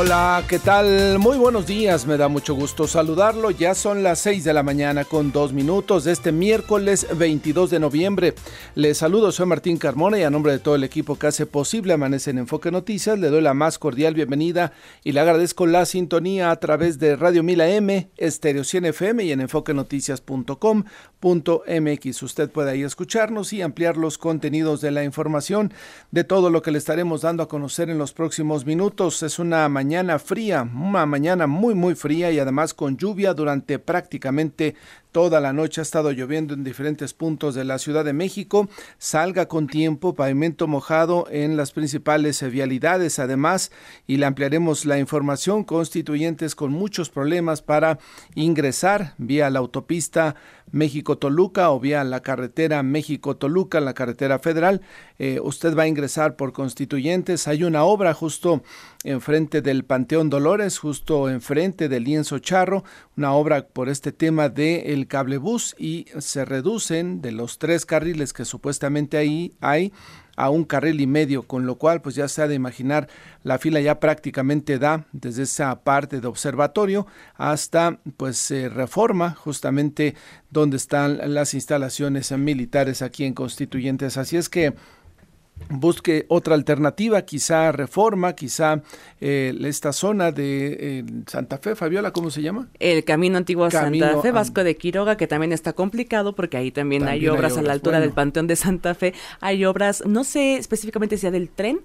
Hola, ¿qué tal? Muy buenos días, me da mucho gusto saludarlo. Ya son las 6 de la mañana con dos minutos de este miércoles 22 de noviembre. Les saludo, soy Martín Carmona y a nombre de todo el equipo que hace posible Amanece en Enfoque Noticias, le doy la más cordial bienvenida y le agradezco la sintonía a través de Radio Mila M, Estéreo 100 FM y en enfoquenoticias.com.mx. Usted puede ahí escucharnos y ampliar los contenidos de la información de todo lo que le estaremos dando a conocer en los próximos minutos. Es una mañana fría, una mañana muy muy fría y además con lluvia durante prácticamente toda la noche ha estado lloviendo en diferentes puntos de la Ciudad de México. Salga con tiempo, pavimento mojado en las principales vialidades además y le ampliaremos la información constituyentes con muchos problemas para ingresar vía la autopista México-Toluca o vía la carretera México-Toluca, la carretera federal. Eh, usted va a ingresar por constituyentes. Hay una obra justo enfrente del Panteón Dolores, justo enfrente del lienzo charro, una obra por este tema del el cablebús y se reducen de los tres carriles que supuestamente ahí hay a un carril y medio, con lo cual pues ya se ha de imaginar la fila ya prácticamente da desde esa parte de observatorio hasta pues reforma justamente donde están las instalaciones militares aquí en Constituyentes. Así es que busque otra alternativa, quizá reforma, quizá eh, esta zona de eh, Santa Fe, Fabiola, ¿cómo se llama? El camino antiguo a Santa Fe, Vasco de Quiroga, que también está complicado porque ahí también, hay, obras a la altura del Panteón de Santa Fe, hay obras, no sé específicamente si sea del tren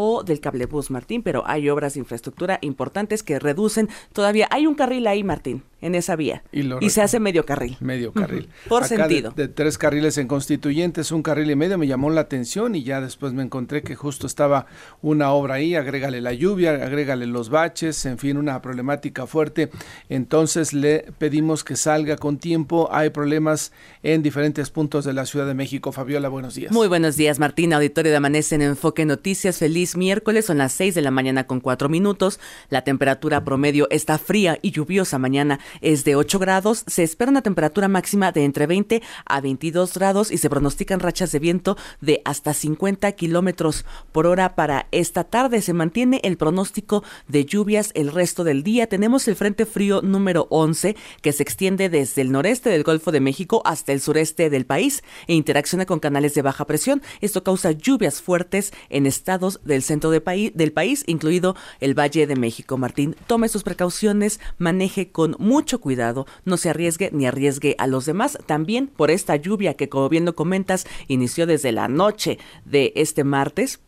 o del cablebús, Martín, pero hay obras de infraestructura importantes que reducen todavía. Hay un carril ahí, Martín, en esa vía. Y, se hace medio carril. Medio carril. Por sentido. De, tres carriles en Constituyentes, un carril y medio me llamó la atención y ya después me encontré que justo estaba una obra ahí, agrégale la lluvia, agrégale los baches, en fin, una problemática fuerte. Entonces le pedimos que salga con tiempo. Hay problemas en diferentes puntos de la Ciudad de México. Fabiola, buenos días. Muy buenos días, Martín. Auditorio de Amanece en Enfoque Noticias. Feliz miércoles, son las 6 de la mañana con 4 minutos. La temperatura promedio está fría y lluviosa mañana es de 8 grados. Se espera una temperatura máxima de entre 20 a 22 grados y se pronostican rachas de viento de hasta 50 kilómetros por hora para esta tarde. Se mantiene el pronóstico de lluvias el resto del día. Tenemos el Frente Frío número 11 que se extiende desde el noreste del Golfo de México hasta el sureste del país e interacciona con canales de baja presión. Esto causa lluvias fuertes en estados del centro del país, incluido el Valle de México. Martín, tome sus precauciones, maneje con mucho cuidado, no se arriesgue ni arriesgue a los demás. También por esta lluvia que, como bien lo comentas, inició desde la noche de este martes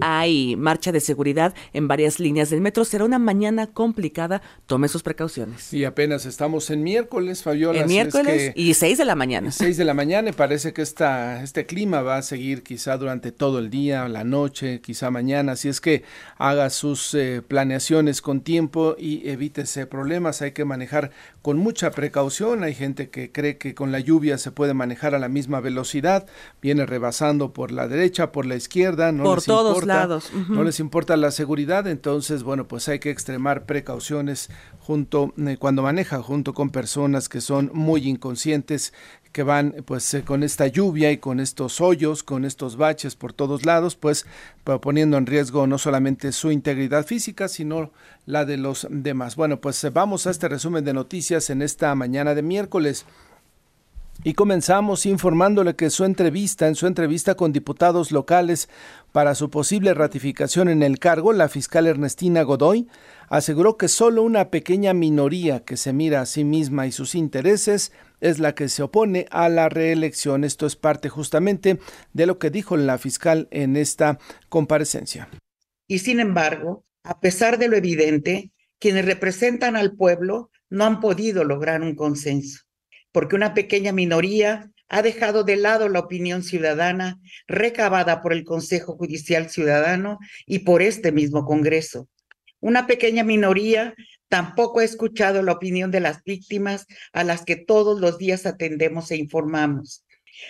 hay marcha de seguridad en varias líneas del metro. Será una mañana complicada. Tome sus precauciones. Y apenas estamos en miércoles, Fabiola. En miércoles y seis de la mañana. Seis de la mañana y parece que esta, este clima va a seguir quizá durante todo el día, la noche, quizá mañana. Así es que haga sus eh, planeaciones con tiempo y evítese problemas. Hay que manejar con mucha precaución. Hay gente que cree que con la lluvia se puede manejar a la misma velocidad. Viene rebasando por la derecha, por la izquierda. No por todos no les importa la seguridad, entonces, bueno, pues hay que extremar precauciones junto, eh, cuando maneja, junto con personas que son muy inconscientes, que van pues eh, con esta lluvia y con estos hoyos, con estos baches por todos lados, pues poniendo en riesgo no solamente su integridad física, sino la de los demás. Bueno, pues eh, vamos a este resumen de noticias en esta mañana de miércoles. Y comenzamos informándole que su entrevista, en su entrevista con diputados locales para su posible ratificación en el cargo, la fiscal Ernestina Godoy aseguró que solo una pequeña minoría que se mira a sí misma y sus intereses es la que se opone a la reelección. Esto es parte justamente de lo que dijo la fiscal en esta comparecencia. Y sin embargo, a pesar de lo evidente, quienes representan al pueblo no han podido lograr un consenso porque una pequeña minoría ha dejado de lado la opinión ciudadana recabada por el Consejo Judicial Ciudadano y por este mismo Congreso. Una pequeña minoría tampoco ha escuchado la opinión de las víctimas a las que todos los días atendemos e informamos.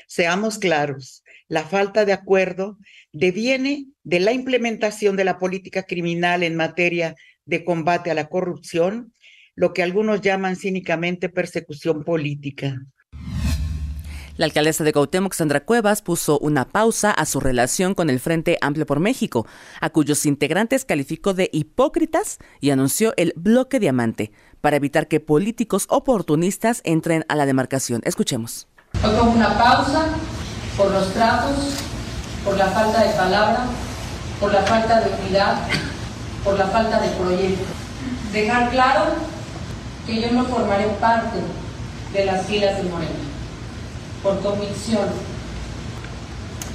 Seamos claros, la falta de acuerdo deviene de la implementación de la política criminal en materia de combate a la corrupción lo que algunos llaman cínicamente persecución política. La alcaldesa de Cuauhtémoc, Sandra Cuevas, puso una pausa a su relación con el Frente Amplio por México, a cuyos integrantes calificó de hipócritas y anunció el bloque diamante para evitar que políticos oportunistas entren a la demarcación. Escuchemos. Hoy pongo una pausa por los tratos, por la falta de palabra, por la falta de unidad, por la falta de proyecto. Dejar claro que yo no formaré parte de las filas de Morena por convicción.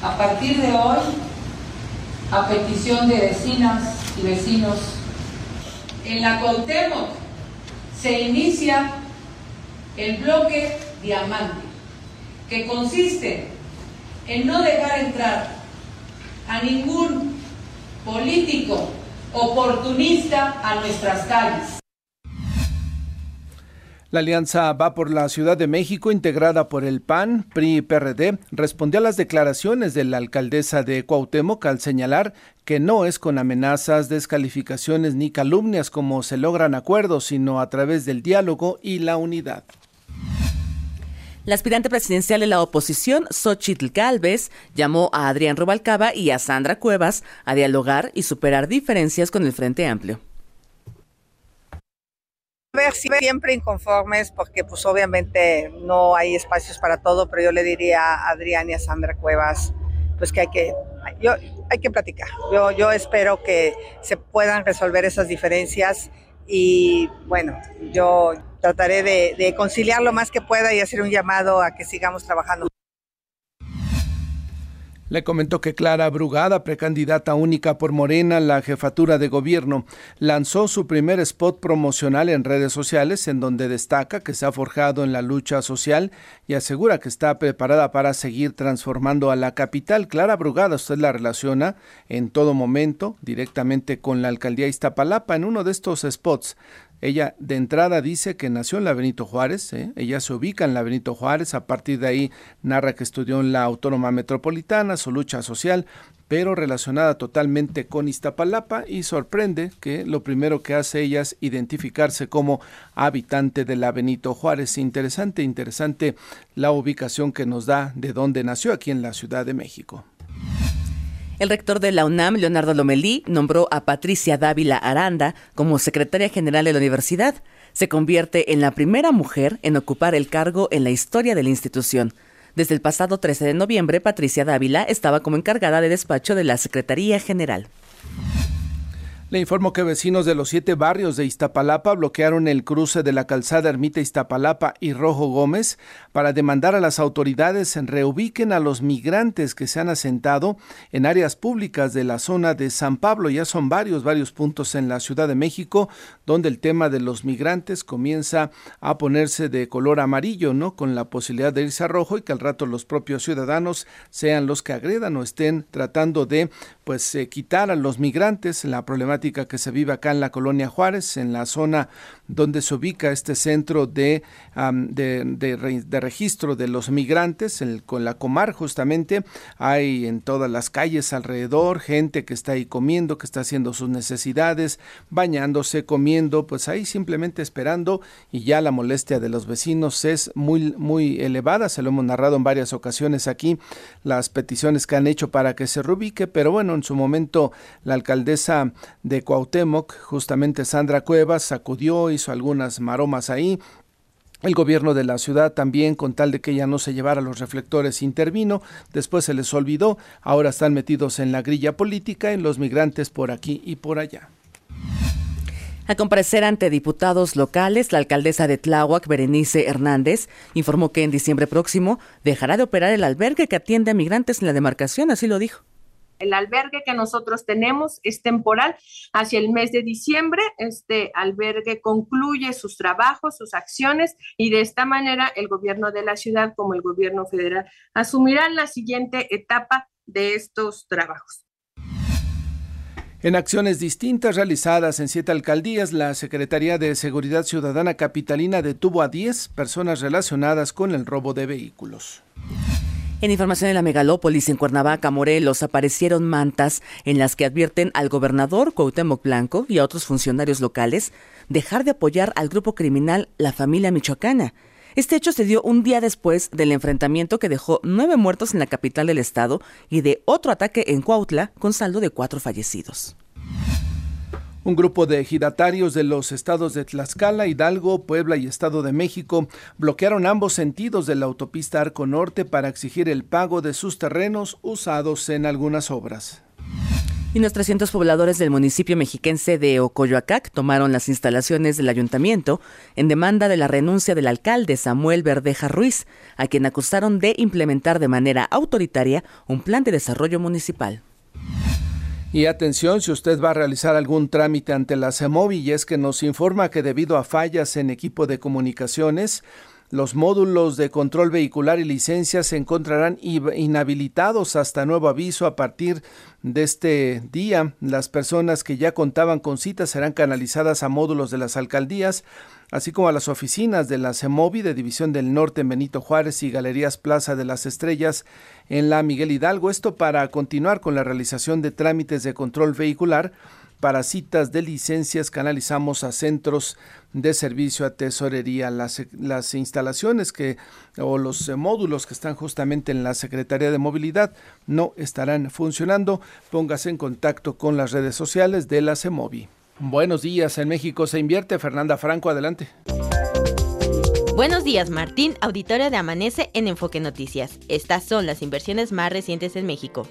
A partir de hoy, a petición de vecinas y vecinos, en la Cuauhtémoc se inicia el bloque diamante, que consiste en no dejar entrar a ningún político oportunista a nuestras calles. La alianza Va por la Ciudad de México, integrada por el PAN, PRI y PRD, respondió a las declaraciones de la alcaldesa de Cuauhtémoc al señalar que no es con amenazas, descalificaciones ni calumnias como se logran acuerdos, sino a través del diálogo y la unidad. La aspirante presidencial de la oposición, Xochitl Galvez, llamó a Adrián Rubalcaba y a Sandra Cuevas a dialogar y superar diferencias con el Frente Amplio ver siempre inconformes porque pues obviamente no hay espacios para todo, pero yo le diría a Adrián y a Sandra Cuevas pues que hay que yo hay que platicar. Yo yo espero que se puedan resolver esas diferencias y bueno, yo trataré de, de conciliar lo más que pueda y hacer un llamado a que sigamos trabajando. Le comentó que Clara Brugada, precandidata única por Morena la jefatura de gobierno, lanzó su primer spot promocional en redes sociales en donde destaca que se ha forjado en la lucha social y asegura que está preparada para seguir transformando a la capital. Clara Brugada, usted la relaciona en todo momento directamente con la alcaldía Iztapalapa en uno de estos spots ella de entrada dice que nació en la Benito Juárez, ¿eh? ella se ubica en la Benito Juárez, a partir de ahí narra que estudió en la Autónoma Metropolitana, su lucha social, pero relacionada totalmente con Iztapalapa y sorprende que lo primero que hace ella es identificarse como habitante de la Benito Juárez. Interesante, interesante la ubicación que nos da de dónde nació aquí en la Ciudad de México. El rector de la UNAM, Leonardo Lomelí, nombró a Patricia Dávila Aranda como secretaria general de la universidad. Se convierte en la primera mujer en ocupar el cargo en la historia de la institución. Desde el pasado 13 de noviembre, Patricia Dávila estaba como encargada de despacho de la Secretaría General. Le informo que vecinos de los siete barrios de Iztapalapa bloquearon el cruce de la calzada Ermita Iztapalapa y Rojo Gómez para demandar a las autoridades en reubiquen a los migrantes que se han asentado en áreas públicas de la zona de San Pablo. Ya son varios, varios puntos en la Ciudad de México donde el tema de los migrantes comienza a ponerse de color amarillo, ¿no? Con la posibilidad de irse a rojo y que al rato los propios ciudadanos sean los que agredan o estén tratando de pues eh, quitar a los migrantes la problemática que se vive acá en la colonia Juárez, en la zona donde se ubica este centro de, de, registro de los migrantes, con la Comar justamente, hay en todas las calles alrededor gente que está ahí comiendo, que está haciendo sus necesidades, bañándose, comiendo, pues ahí simplemente esperando. Y ya la molestia de los vecinos es muy, muy elevada, se lo hemos narrado en varias ocasiones aquí, las peticiones que han hecho para que se reubique, pero bueno, en su momento la alcaldesa de Cuauhtémoc, justamente Sandra Cuevas, sacudió hizo algunas maromas ahí. El gobierno de la ciudad también, con tal de que ella no se llevara los reflectores, intervino. Después se les olvidó. Ahora están metidos en la grilla política, en los migrantes por aquí y por allá. A comparecer ante diputados locales, la alcaldesa de Tláhuac, Berenice Hernández, informó que en diciembre próximo dejará de operar el albergue que atiende a migrantes en la demarcación, así lo dijo. El albergue que nosotros tenemos es temporal hacia el mes de diciembre. Este albergue concluye sus trabajos, sus acciones y de esta manera el gobierno de la ciudad como el gobierno federal asumirán la siguiente etapa de estos trabajos. En acciones distintas realizadas en siete alcaldías, la Secretaría de Seguridad Ciudadana Capitalina detuvo a 10 personas relacionadas con el robo de vehículos. En información de la megalópolis en Cuernavaca, Morelos, aparecieron mantas en las que advierten al gobernador Cuauhtémoc Blanco y a otros funcionarios locales dejar de apoyar al grupo criminal La Familia Michoacana. Este hecho se dio un día después del enfrentamiento que dejó nueve muertos en la capital del estado y de otro ataque en Cuautla con saldo de cuatro fallecidos. Un grupo de ejidatarios de los estados de Tlaxcala, Hidalgo, Puebla y Estado de México bloquearon ambos sentidos de la autopista Arco Norte para exigir el pago de sus terrenos usados en algunas obras. Y los 300 pobladores del municipio mexiquense de Ocoyoacac tomaron las instalaciones del ayuntamiento en demanda de la renuncia del alcalde Samuel Verdeja Ruiz, a quien acusaron de implementar de manera autoritaria un plan de desarrollo municipal. Y atención, si usted va a realizar algún trámite ante la CEMOVI, y es que nos informa que debido a fallas en equipo de comunicaciones, los módulos de control vehicular y licencia se encontrarán inhabilitados hasta nuevo aviso a partir de este día. Las personas que ya contaban con citas serán canalizadas a módulos de las alcaldías así como a las oficinas de la CEMOVI de División del Norte en Benito Juárez y Galerías Plaza de las Estrellas en la Miguel Hidalgo. Esto para continuar con la realización de trámites de control vehicular. Para citas de licencias canalizamos a centros de servicio a tesorería. Las, las instalaciones que o los módulos que están justamente en la Secretaría de Movilidad no estarán funcionando. Póngase en contacto con las redes sociales de la CEMOVI. Buenos días, en México se invierte. Fernanda Franco, adelante. Buenos días, Martín, auditorio de Amanece en Enfoque Noticias. Estas son las inversiones más recientes en México.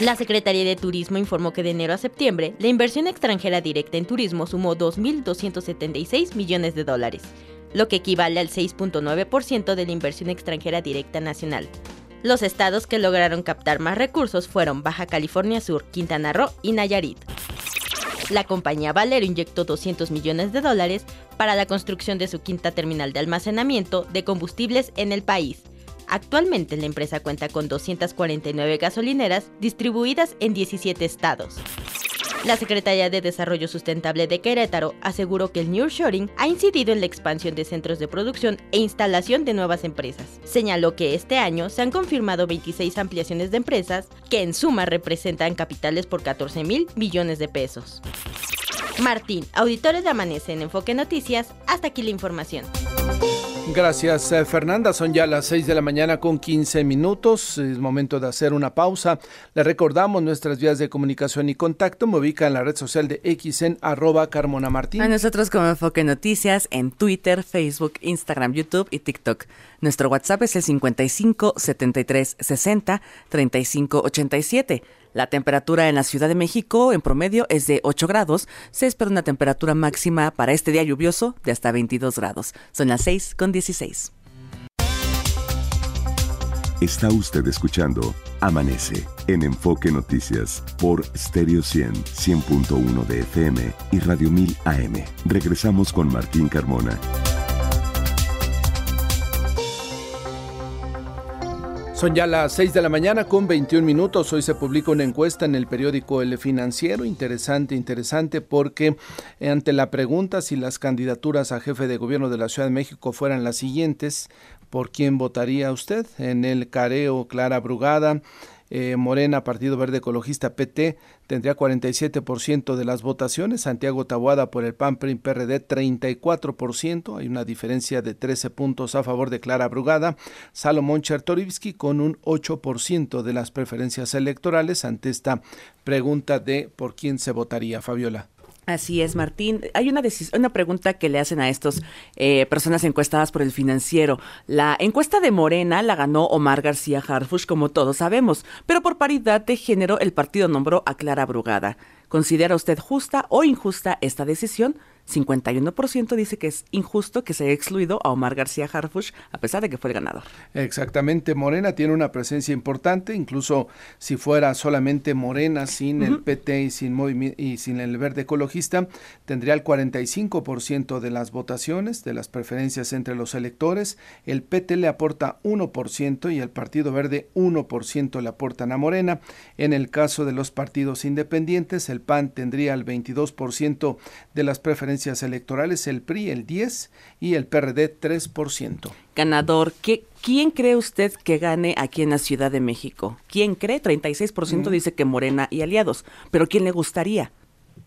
La Secretaría de Turismo informó que de enero a septiembre, la inversión extranjera directa en turismo sumó 2.276 millones de dólares, lo que equivale al 6.9% de la inversión extranjera directa nacional. Los estados que lograron captar más recursos fueron Baja California Sur, Quintana Roo y Nayarit. La compañía Valero inyectó 200 millones de dólares para la construcción de su quinta terminal de almacenamiento de combustibles en el país. Actualmente la empresa cuenta con 249 gasolineras distribuidas en 17 estados. La Secretaría de Desarrollo Sustentable de Querétaro aseguró que el nearshoring ha incidido en la expansión de centros de producción e instalación de nuevas empresas. Señaló que este año se han confirmado 26 ampliaciones de empresas que en suma representan capitales por 14 mil millones de pesos. Martín, auditores de Amanece en Enfoque Noticias, hasta aquí la información. Gracias, eh, Fernanda. Son ya las 6 de la mañana con 15 minutos. Es momento de hacer una pausa. Le recordamos nuestras vías de comunicación y contacto. Me ubica en la red social de X en arroba Carmona Martín. A nosotros como Enfoque Noticias en Twitter, Facebook, Instagram, YouTube y TikTok. Nuestro WhatsApp es el 55 73 60 35 87. La temperatura en la Ciudad de México en promedio es de 8 grados. Se espera una temperatura máxima para este día lluvioso de hasta 22 grados. Son las 6 con 16. Está usted escuchando Amanece en Enfoque Noticias por Stereo 100, 100.1 de FM y Radio 1000 AM. Regresamos con Martín Carmona. Son ya las 6 de la mañana con 21 minutos. Hoy se publica una encuesta en el periódico El Financiero. Interesante, interesante, porque ante la pregunta si las candidaturas a jefe de gobierno de la Ciudad de México fueran las siguientes, ¿por quién votaría usted? En el careo Clara Brugada, eh, Morena, Partido Verde Ecologista, PT, tendría 47% de las votaciones. Santiago Tabuada por el PAN, PRI, PRD, 34%. Hay una diferencia de 13 puntos a favor de Clara Brugada. Salomón Chertorivsky con un 8% de las preferencias electorales ante esta pregunta de por quién se votaría, Fabiola. Así es, Martín. Hay una, una pregunta que le hacen a estas eh, personas encuestadas por el financiero. La encuesta de Morena la ganó Omar García Harfush, como todos sabemos, pero por paridad de género el partido nombró a Clara Brugada. ¿Considera usted justa o injusta esta decisión? 51% dice que es injusto que se haya excluido a Omar García Harfush a pesar de que fue el ganador. Exactamente, Morena tiene una presencia importante, incluso si fuera solamente Morena sin el PT y sin, y sin el Verde Ecologista, tendría el 45% de las votaciones, de las preferencias entre los electores, el PT le aporta 1% y el Partido Verde 1% le aportan a Morena. En el caso de los partidos independientes, el PAN tendría el 22% de las preferencias electorales, el PRI el 10 y el PRD 3%. Ganador, ¿qué, ¿quién cree usted que gane aquí en la Ciudad de México? ¿Quién cree? 36% dice que Morena y aliados, pero ¿quién le gustaría?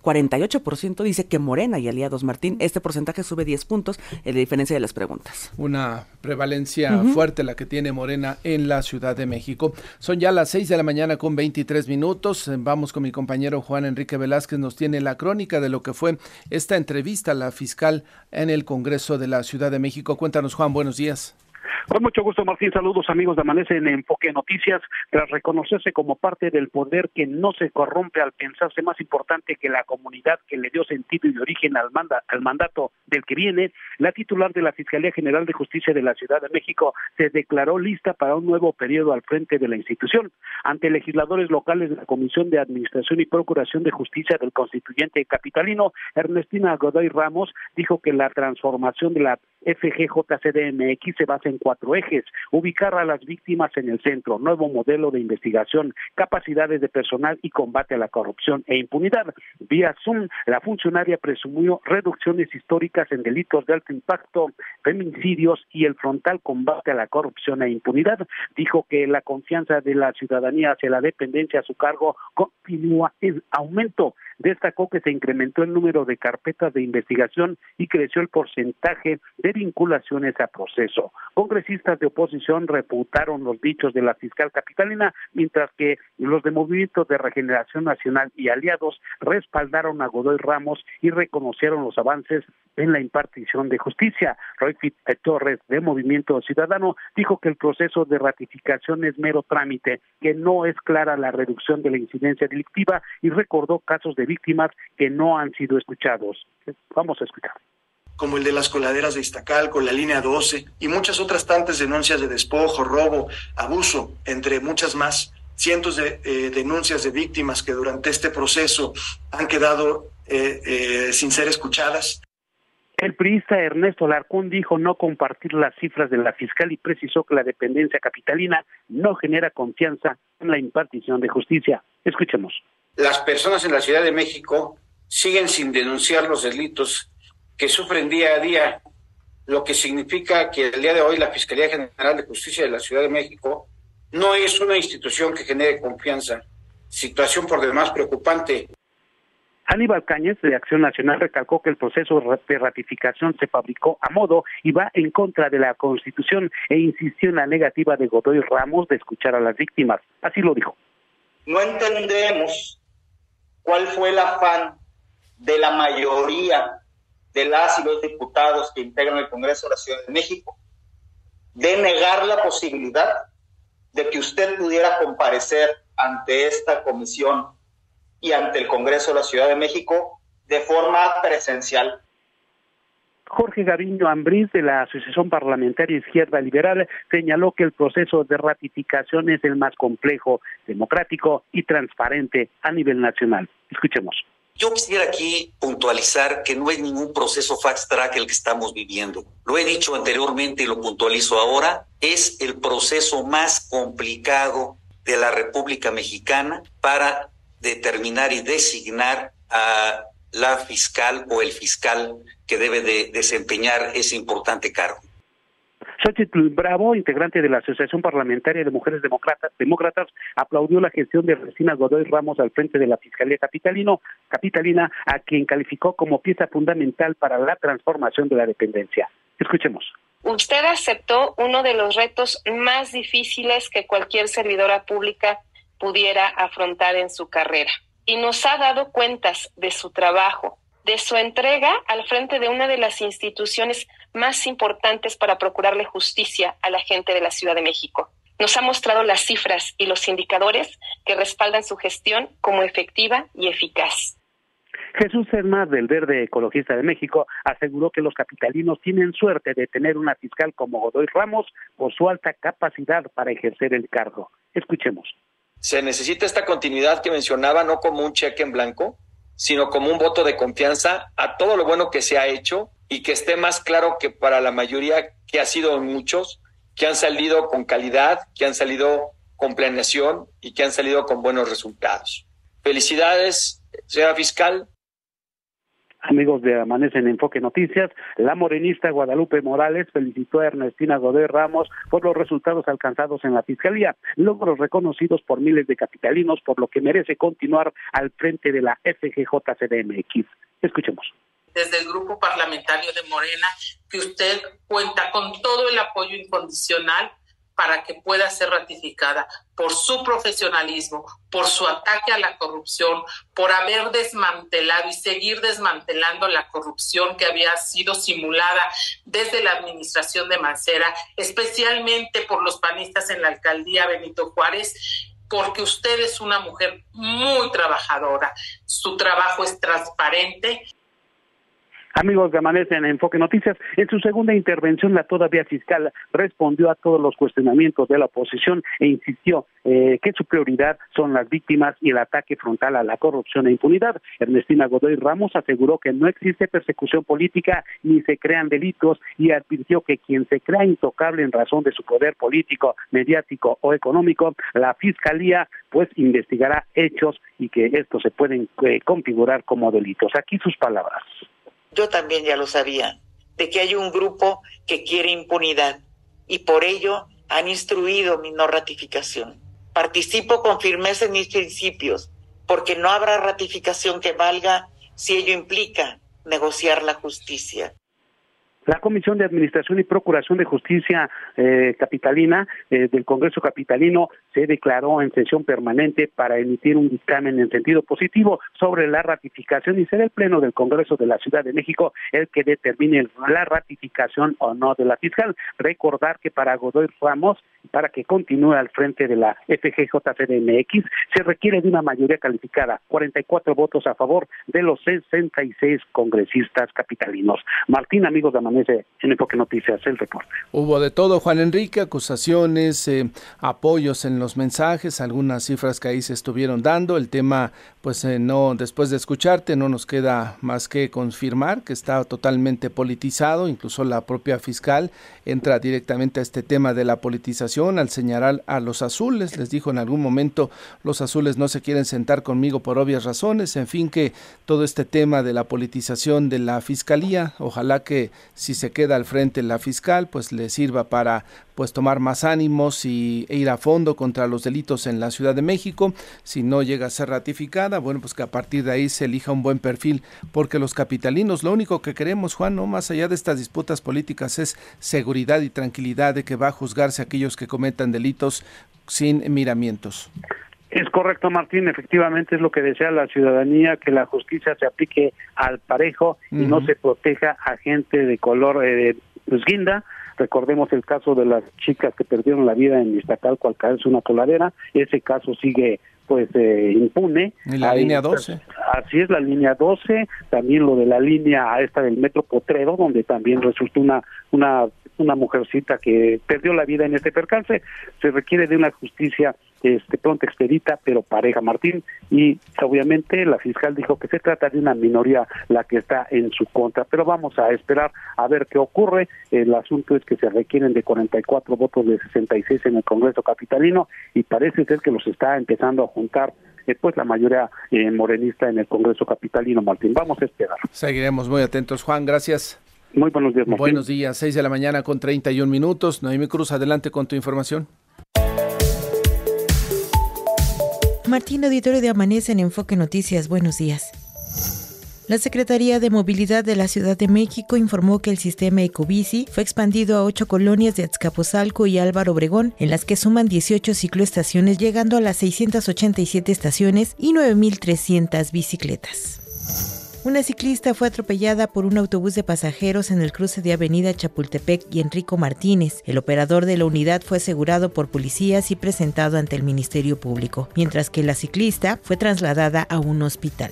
48% dice que Morena y aliados Martín, este porcentaje sube 10 puntos en la diferencia de las preguntas. Una prevalencia fuerte la que tiene Morena en la Ciudad de México. Son ya las 6 de la mañana con 23 minutos. Vamos con mi compañero Juan Enrique Velázquez, nos tiene la crónica de lo que fue esta entrevista a la fiscal en el Congreso de la Ciudad de México. Cuéntanos Juan, buenos días. Con mucho gusto, Martín. Saludos, amigos de Amanece en Enfoque Noticias. Tras reconocerse como parte del poder que no se corrompe al pensarse más importante que la comunidad que le dio sentido y origen al, al mandato del que viene, la titular de la Fiscalía General de Justicia de la Ciudad de México se declaró lista para un nuevo periodo al frente de la institución. Ante legisladores locales de la Comisión de Administración y Procuración de Justicia del Constituyente Capitalino, Ernestina Godoy Ramos dijo que la transformación de la FGJCDMX se basa en cuatro ejes, ubicar a las víctimas en el centro, nuevo modelo de investigación, capacidades de personal y combate a la corrupción e impunidad. Vía Zoom, la funcionaria presumió reducciones históricas en delitos de alto impacto, feminicidios y el frontal combate a la corrupción e impunidad. Dijo que la confianza de la ciudadanía hacia la dependencia a su cargo continúa en aumento destacó que se incrementó el número de carpetas de investigación y creció el porcentaje de vinculaciones a proceso. Congresistas de oposición reputaron los dichos de la fiscal capitalina, mientras que los de Movimiento de Regeneración Nacional y aliados respaldaron a Godoy Ramos y reconocieron los avances en la impartición de justicia. Roy Torres de Movimiento Ciudadano dijo que el proceso de ratificación es mero trámite, que no es clara la reducción de la incidencia delictiva y recordó casos de víctimas que no han sido escuchados. Vamos a escuchar como el de las coladeras de Iztacalco, la línea 12 y muchas otras tantas denuncias de despojo, robo, abuso, entre muchas más. Cientos de eh, denuncias de víctimas que durante este proceso han quedado eh, eh, sin ser escuchadas. El priista Ernesto Larcón dijo no compartir las cifras de la fiscal y precisó que la dependencia capitalina no genera confianza en la impartición de justicia. Escuchemos las personas en la Ciudad de México siguen sin denunciar los delitos que sufren día a día, lo que significa que el día de hoy la Fiscalía General de Justicia de la Ciudad de México no es una institución que genere confianza, situación por demás preocupante. Aníbal Cáñez, de Acción Nacional, recalcó que el proceso de ratificación se fabricó a modo y va en contra de la Constitución e insistió en la negativa de Godoy Ramos de escuchar a las víctimas. Así lo dijo. No entendemos cuál fue el afán de la mayoría de las y los diputados que integran el Congreso de la Ciudad de México de negar la posibilidad de que usted pudiera comparecer ante esta comisión y ante el Congreso de la Ciudad de México de forma presencial. Jorge Gaviño Ambriz de la Asociación Parlamentaria Izquierda Liberal señaló que el proceso de ratificación es el más complejo, democrático y transparente a nivel nacional. Escuchemos. Yo quisiera aquí puntualizar que no es ningún proceso fast track el que estamos viviendo. Lo he dicho anteriormente y lo puntualizo ahora. Es el proceso más complicado de la República Mexicana para determinar y designar a la fiscal o el fiscal que debe de desempeñar ese importante cargo. Xochitl Bravo, integrante de la Asociación Parlamentaria de Mujeres Demócratas, Demócratas, aplaudió la gestión de Resina Godoy Ramos al frente de la Fiscalía Capitalino, Capitalina, a quien calificó como pieza fundamental para la transformación de la dependencia. Escuchemos. Usted aceptó uno de los retos más difíciles que cualquier servidora pública pudiera afrontar en su carrera y nos ha dado cuentas de su trabajo, de su entrega al frente de una de las instituciones más importantes para procurarle justicia a la gente de la Ciudad de México. Nos ha mostrado las cifras y los indicadores que respaldan su gestión como efectiva y eficaz. Jesús Hernández del Verde Ecologista de México aseguró que los capitalinos tienen suerte de tener una fiscal como Godoy Ramos por su alta capacidad para ejercer el cargo. Escuchemos. Se necesita esta continuidad que mencionaba no como un cheque en blanco, sino como un voto de confianza a todo lo bueno que se ha hecho y que esté más claro que para la mayoría, que ha sido muchos, que han salido con calidad, que han salido con planeación y que han salido con buenos resultados. Felicidades, señora fiscal, Amigos de Amanece en Enfoque Noticias, la morenista Guadalupe Morales felicitó a Ernestina Godoy Ramos por los resultados alcanzados en la Fiscalía, logros reconocidos por miles de capitalinos, por lo que merece continuar al frente de la FGJ-CDMX. Escuchemos desde el grupo parlamentario de Morena, que usted cuenta con todo el apoyo incondicional para que pueda ser ratificada por su profesionalismo, por su ataque a la corrupción, por haber desmantelado y seguir desmantelando la corrupción que había sido simulada desde la administración de Mancera, especialmente por los panistas en la alcaldía Benito Juárez porque usted es una mujer muy trabajadora, su trabajo es transparente Amigos de Amanece en Enfoque Noticias, en su segunda intervención la todavía fiscal respondió a todos los cuestionamientos de la oposición e insistió eh, que su prioridad son las víctimas y el ataque frontal a la corrupción e impunidad. Ernestina Godoy Ramos aseguró que no existe persecución política ni se crean delitos y advirtió que quien se crea intocable en razón de su poder político, mediático o económico, la fiscalía pues investigará hechos y que estos se pueden eh, configurar como delitos. Aquí sus palabras yo también ya lo sabía, de que hay un grupo que quiere impunidad y por ello han instruido mi no ratificación. Participo con firmeza en mis principios, porque no habrá ratificación que valga si ello implica negociar la justicia. La Comisión de Administración y Procuración de Justicia eh, Capitalina eh, del Congreso Capitalino se declaró en sesión permanente para emitir un dictamen en sentido positivo sobre la ratificación y será el Pleno del Congreso de la Ciudad de México el que determine la ratificación o no de la fiscal. Recordar que para Godoy Ramos, para que continúe al frente de la FGJCDMX, se requiere de una mayoría calificada, 44 votos a favor de los 66 congresistas capitalinos. Martín, amigos de en Enfoque Noticias, el reporte. Hubo de todo, Juan Enrique, acusaciones, eh, apoyos en los mensajes, algunas cifras que ahí se estuvieron dando. El tema, pues eh, no, después de escucharte, no nos queda más que confirmar que está totalmente politizado, incluso la propia fiscal entra directamente a este tema de la politización al señalar a los azules. Les dijo en algún momento, los azules no se quieren sentar conmigo por obvias razones. En fin, que todo este tema de la politización de la fiscalía, ojalá que si se queda al frente la fiscal, pues le sirva para pues tomar más ánimos y e ir a fondo contra los delitos en la Ciudad de México. Si no llega a ser ratificada, bueno, pues que a partir de ahí se elija un buen perfil, porque los capitalinos lo único que queremos, Juan, no más allá de estas disputas políticas es seguridad y tranquilidad de que va a juzgarse a aquellos que cometan delitos sin miramientos. Es correcto, Martín. Efectivamente es lo que desea la ciudadanía, que la justicia se aplique al parejo y no se proteja a gente de color eh, pues, guinda. Recordemos el caso de las chicas que perdieron la vida en Iztacalco al caerse una coladera. Ese caso sigue pues eh, impune. ¿Y la línea 12? Así es, la línea 12, también lo de la línea esta del metro Potrero, donde también resultó una, una, una mujercita que perdió la vida en este percance. Se requiere de una justicia este, pronto expedita, pero pareja Martín, y obviamente la fiscal dijo que se trata de una minoría la que está en su contra, pero vamos a esperar a ver qué ocurre. El asunto es que se requieren de 44 votos de 66 en el Congreso Capitalino y parece ser que los está empezando a juntar eh, pues la mayoría eh, morenista en el Congreso Capitalino, Martín. Vamos a esperar. Seguiremos muy atentos, Juan. Gracias. Muy buenos días, Martín. Buenos días, 6 de la mañana con 31 minutos. Noemi Cruz, adelante con tu información. Martín Auditorio de Amanece en Enfoque Noticias. Buenos días. La Secretaría de Movilidad de la Ciudad de México informó que el sistema Ecobici fue expandido a ocho colonias de Azcapotzalco y Álvaro Obregón, en las que suman 18 cicloestaciones, llegando a las 687 estaciones y 9.300 bicicletas. Una ciclista fue atropellada por un autobús de pasajeros en el cruce de Avenida Chapultepec y Enrico Martínez. El operador de la unidad fue asegurado por policías y presentado ante el Ministerio Público, mientras que la ciclista fue trasladada a un hospital.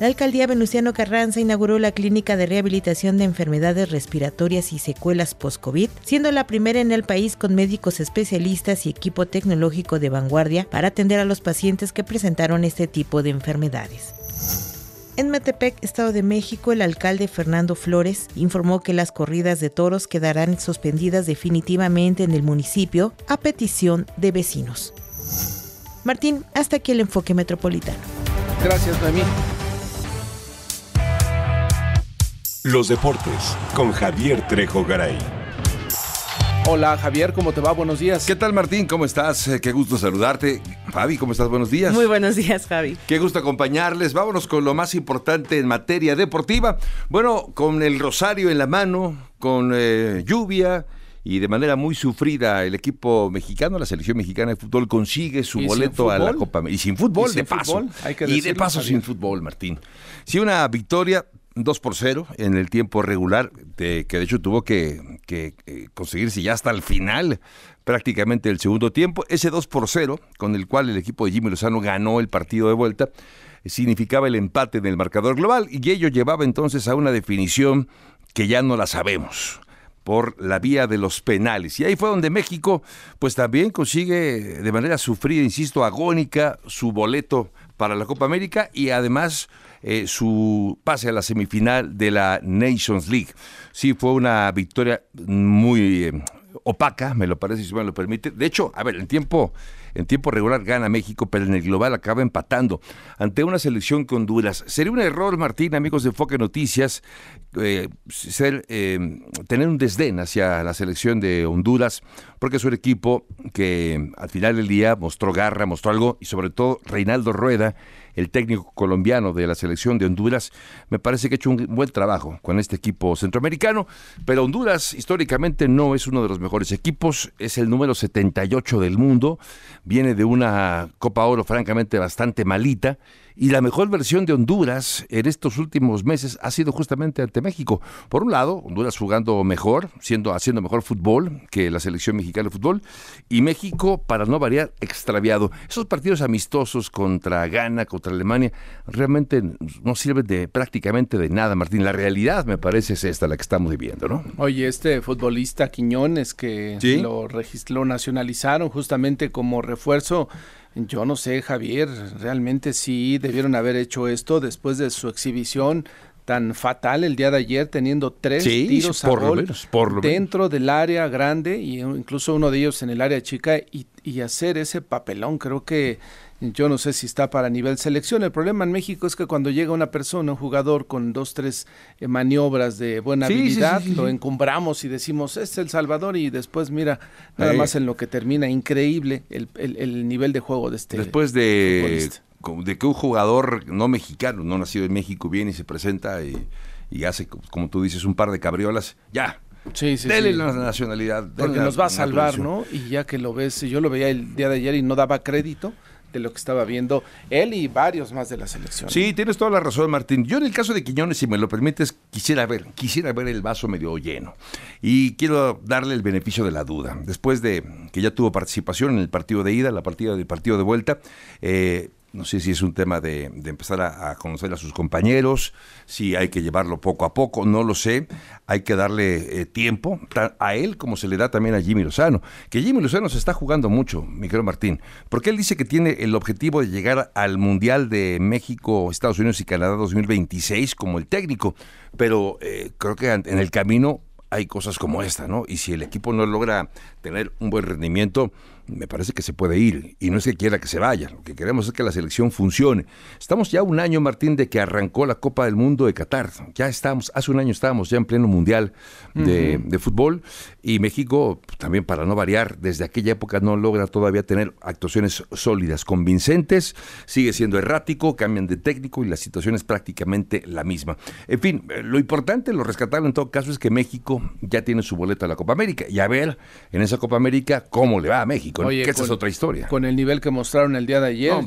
La alcaldía Venustiano Carranza inauguró la clínica de rehabilitación de enfermedades respiratorias y secuelas post-COVID, siendo la primera en el país con médicos especialistas y equipo tecnológico de vanguardia para atender a los pacientes que presentaron este tipo de enfermedades. En Metepec, Estado de México, el alcalde Fernando Flores informó que las corridas de toros quedarán suspendidas definitivamente en el municipio a petición de vecinos. Martín, hasta aquí el enfoque metropolitano. Gracias, Noemí. Los deportes con Javier Trejo Garay. Hola Javier, ¿cómo te va? Buenos días. ¿Qué tal Martín? ¿Cómo estás? Eh, Qué gusto saludarte. Fabi, ¿cómo estás? Buenos días. Muy buenos días, Javi. Qué gusto acompañarles. Vámonos con lo más importante en materia deportiva. Bueno, con el rosario en la mano, con eh, lluvia y de manera muy sufrida el equipo mexicano, la selección mexicana de fútbol consigue su ¿Y sin boleto a la? Copa América. Y sin fútbol, Y sin de paso. fútbol, hay que y de paso Javier. sin fútbol, Martín. Sí, una victoria 2 por 0 en el tiempo regular, de- que de hecho tuvo que, eh, conseguirse ya hasta el final prácticamente el segundo tiempo. Ese 2 por 0, con el cual el equipo de Jimmy Lozano ganó el partido de vuelta, significaba el empate en el marcador global y ello llevaba entonces a una definición que ya no la sabemos por la vía de los penales. Y ahí fue donde México, pues también consigue de manera sufrida, insisto, agónica, su boleto para la Copa América y además eh, su pase a la semifinal de la Nations League. Sí, fue una victoria muy eh, opaca, me lo parece, si me lo permite. De hecho, a ver, en tiempo, en tiempo regular gana México, pero en el global acaba empatando ante una selección que Honduras. Sería un error, Martín, amigos de Enfoque Noticias, eh, ser, eh, tener un desdén hacia la selección de Honduras, porque es un equipo que al final del día mostró garra, mostró algo, y sobre todo Reinaldo Rueda, el técnico colombiano de la selección de Honduras, me parece que ha hecho un buen trabajo con este equipo centroamericano, pero Honduras históricamente no es uno de los mejores equipos, es el número 78 del mundo, viene de una Copa Oro francamente bastante malita, y la mejor versión de Honduras en estos últimos meses ha sido justamente ante México. Por un lado, Honduras jugando mejor, siendo, haciendo mejor fútbol que la selección mexicana de fútbol, y México, para no variar, extraviado. Esos partidos amistosos contra Ghana, contra Alemania, realmente no sirven de prácticamente de nada, Martín. La realidad, me parece, es esta la que estamos viviendo, ¿no? Oye, este futbolista Quiñones que Sí. lo registró, lo nacionalizaron justamente como refuerzo. Yo no sé, Javier, realmente sí debieron haber hecho esto después de su exhibición tan fatal el día de ayer, teniendo tres Sí, tiros por a lo gol menos, por lo menos. dentro del área grande y incluso uno de ellos en el área chica y, y hacer ese papelón. Creo que yo no sé si está para nivel selección. El problema en México es que cuando llega una persona, un jugador con dos, tres eh, maniobras de buena Sí, habilidad, sí, sí, lo encumbramos y decimos, es El Salvador y después mira, nada más en lo que termina, increíble el, el- el nivel de juego de este. Después de, de que un jugador no mexicano, no nacido en México, viene y se presenta y, y hace, co- como tú dices, un par de cabriolas, ya. Sí, sí, Dele sí. la nacionalidad. Porque nos va a salvar. ¿no? Y ya que lo ves, yo lo veía el día de ayer y no daba crédito de lo que estaba viendo él y varios más de la selección. Sí, tienes toda la razón, Martín. Yo en el caso de Quiñones, si me lo permites, quisiera ver, quisiera ver el vaso medio lleno. Y quiero darle el beneficio de la duda. Después de que ya tuvo participación en el partido de ida, la partida del partido de vuelta, eh, no sé si es un tema de, de empezar a, conocer a sus compañeros, si hay que llevarlo poco a poco, no lo sé. Hay que darle eh, tiempo a él como se le da también a Jimmy Lozano. Que Jimmy Lozano se está jugando mucho, mi querido Martín, porque él dice que tiene el objetivo de llegar al Mundial de México, Estados Unidos y Canadá 2026 como el técnico, pero eh, creo que en el camino hay cosas como esta, ¿no? Y si el equipo no logra tener un buen rendimiento, me parece que se puede ir. Y no es que quiera que se vaya, lo que queremos es que la selección funcione. Estamos ya un año, Martín, de que arrancó la Copa del Mundo de Qatar. Ya estamos, hace un año estábamos ya en pleno Mundial de, de fútbol y México, también para no variar, desde aquella época no logra todavía tener actuaciones sólidas, convincentes, sigue siendo errático, cambian de técnico y la situación es prácticamente la misma. En fin, lo importante, lo rescatable en todo caso es que México ya tiene su boleto a la Copa América y a ver en esa Copa América cómo le va a México, Oye, que esta es con- otra historia. Con el nivel que mostraron el día de ayer, No,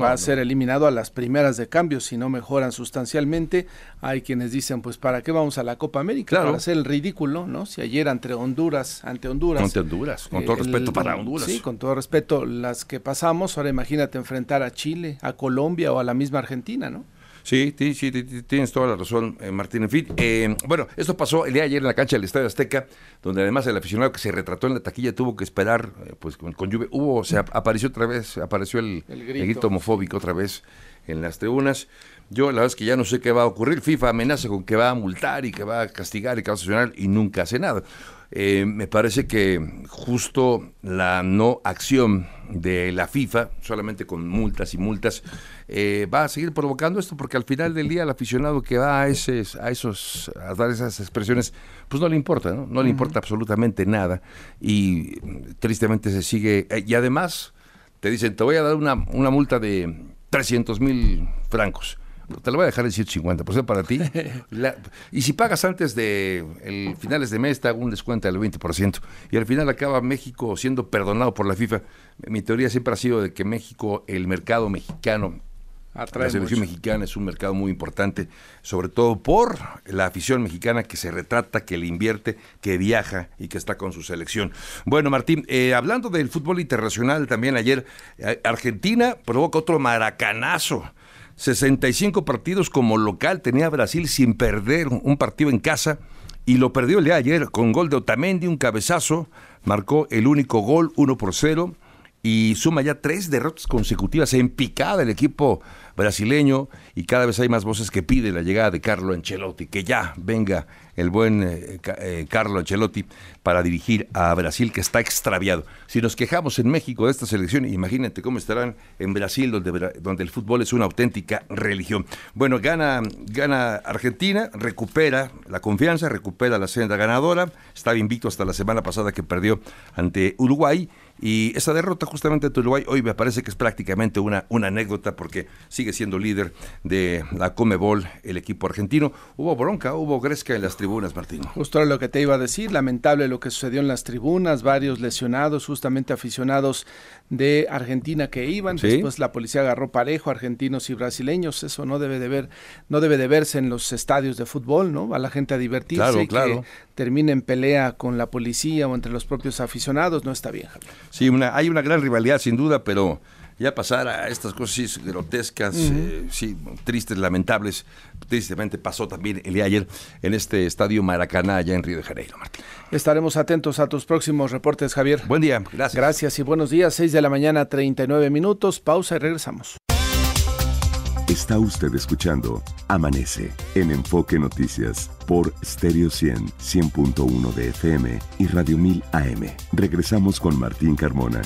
va a no. ser eliminado a las primeras de cambio si no mejoran sustancialmente. Hay quienes dicen, pues, ¿para qué vamos a la Copa América? Claro. Para hacer el ridículo, ¿no? Si ayer ante Honduras, ante Honduras. Ante Honduras, con todo el- respeto para Honduras. Sí, con todo respeto, las que pasamos, ahora imagínate enfrentar a Chile, a Colombia o a la misma Argentina, ¿no? Sí, sí, sí, ti- ti- tienes toda la razón, eh, Martín. En fin, eh, bueno, esto pasó el día de ayer en la cancha del Estadio Azteca, donde además el aficionado que se retrató en la taquilla tuvo que esperar, eh, pues con, con lluvia. Hubo, o sea, apareció otra vez, apareció el, El el grito. grito. homofóbico otra vez en las tribunas. Yo la verdad es que ya no sé qué va a ocurrir. FIFA amenaza con que va a multar y que va a castigar y que va a sancionar y nunca hace nada. Eh, me parece que justo la no acción de la FIFA, solamente con multas y multas, eh, va a seguir provocando esto, porque al final del día el aficionado que va a, ese, a, esos, a dar esas expresiones, pues no le importa, ¿no? No le importa absolutamente nada y tristemente se sigue. Eh, y además te dicen, te voy a dar una, una multa de 300 mil francos te lo voy a dejar en 150% pues para ti. y si pagas antes de el finales de mes, te hago un descuento del 20%. Y al final acaba México siendo perdonado por la FIFA. Mi teoría siempre ha sido de que México, el mercado mexicano, la selección mexicana es un mercado muy importante, sobre todo por la afición mexicana que se retrata, que le invierte, que viaja y que está con su selección. Bueno, Martín, eh, hablando del fútbol internacional, también ayer eh, Argentina provoca otro maracanazo 65 partidos como local tenía Brasil sin perder un partido en casa y lo perdió el día ayer con gol de Otamendi, un cabezazo, marcó el único gol 1 por 0 y suma ya tres derrotas consecutivas en picada el equipo brasileño y cada vez hay más voces que piden la llegada de Carlo Ancelotti, que ya venga el buen eh, eh, Carlo Ancelotti para dirigir a Brasil que está extraviado. Si nos quejamos en México de esta selección, imagínate cómo estarán en Brasil donde, donde el fútbol es una auténtica religión. Bueno, gana, gana Argentina, recupera la confianza, recupera la senda ganadora, estaba invicto hasta la semana pasada que perdió ante Uruguay y esa derrota justamente ante Uruguay hoy me parece que es prácticamente una, una anécdota porque sigue siendo líder de la Comebol el equipo argentino. Hubo bronca, hubo gresca en las tribunas, Martín. Justo lo que te iba a decir, lamentable lo que sucedió en las tribunas, varios lesionados, justamente aficionados de Argentina que iban, después la policía agarró parejo argentinos y brasileños, eso no debe de ver, no debe de verse en los estadios de fútbol, ¿no? A la gente a divertirse y que termine en pelea con la policía o entre los propios aficionados, no está bien. Sí, una, hay una gran rivalidad sin duda, pero ya pasar a estas cosas grotescas, eh, sí, tristes, lamentables. Tristemente pasó también el día de ayer en este estadio Maracaná, allá en Río de Janeiro, Martín. Estaremos atentos a tus próximos reportes, Javier. Buen día, gracias. Gracias y buenos días. 6 de la mañana, 39 minutos. Pausa y regresamos. Está usted escuchando Amanece en Enfoque Noticias por Stereo 100, 100.1 de FM y Radio 1000 AM. Regresamos con Martín Carmona.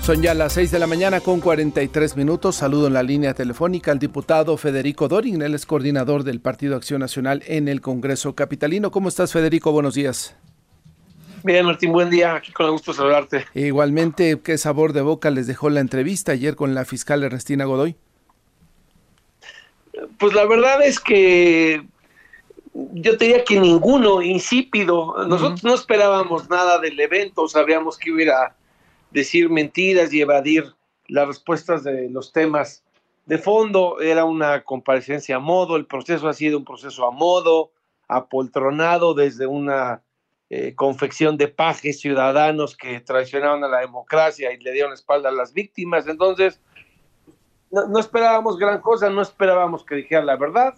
Son ya las 6 de la mañana con 43 minutos. Saludo en la línea telefónica al diputado Federico Dorin, él es coordinador del Partido Acción Nacional en el Congreso Capitalino. ¿Cómo estás, Federico? Buenos días. Bien, Martín, buen día. Aquí con gusto saludarte. Igualmente, ¿qué sabor de boca les dejó la entrevista ayer con la fiscal Ernestina Godoy? Pues la verdad es que yo te diría que ninguno, insípido. Nosotros no esperábamos nada del evento, sabíamos que hubiera decir mentiras y evadir las respuestas de los temas de fondo. Era una comparecencia a modo, el proceso ha sido un proceso a modo, apoltronado desde una eh, confección de pajes ciudadanos que traicionaron a la democracia y le dieron espalda a las víctimas. Entonces, no, esperábamos gran cosa, no esperábamos que dijera la verdad.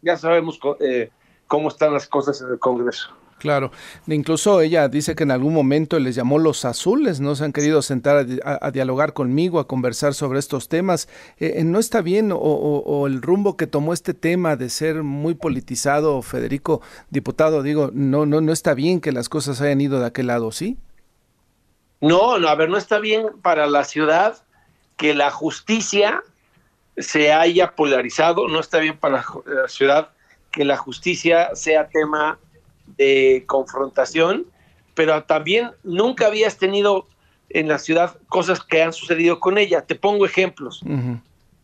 Ya sabemos eh, cómo están las cosas en el Congreso. Claro, incluso ella dice que en algún momento les llamó los azules, no se han querido sentar a, dialogar conmigo, a conversar sobre estos temas. Eh, eh, ¿No está bien o, el rumbo que tomó este tema de ser muy politizado, Federico, diputado, digo, no, no, no está bien que las cosas hayan ido de aquel lado, ¿sí? No, no, a ver, no está bien para la ciudad que la justicia se haya polarizado, no está bien para la ciudad que la justicia sea tema de confrontación, pero también nunca habías tenido en la ciudad cosas que han sucedido con ella. Te pongo ejemplos.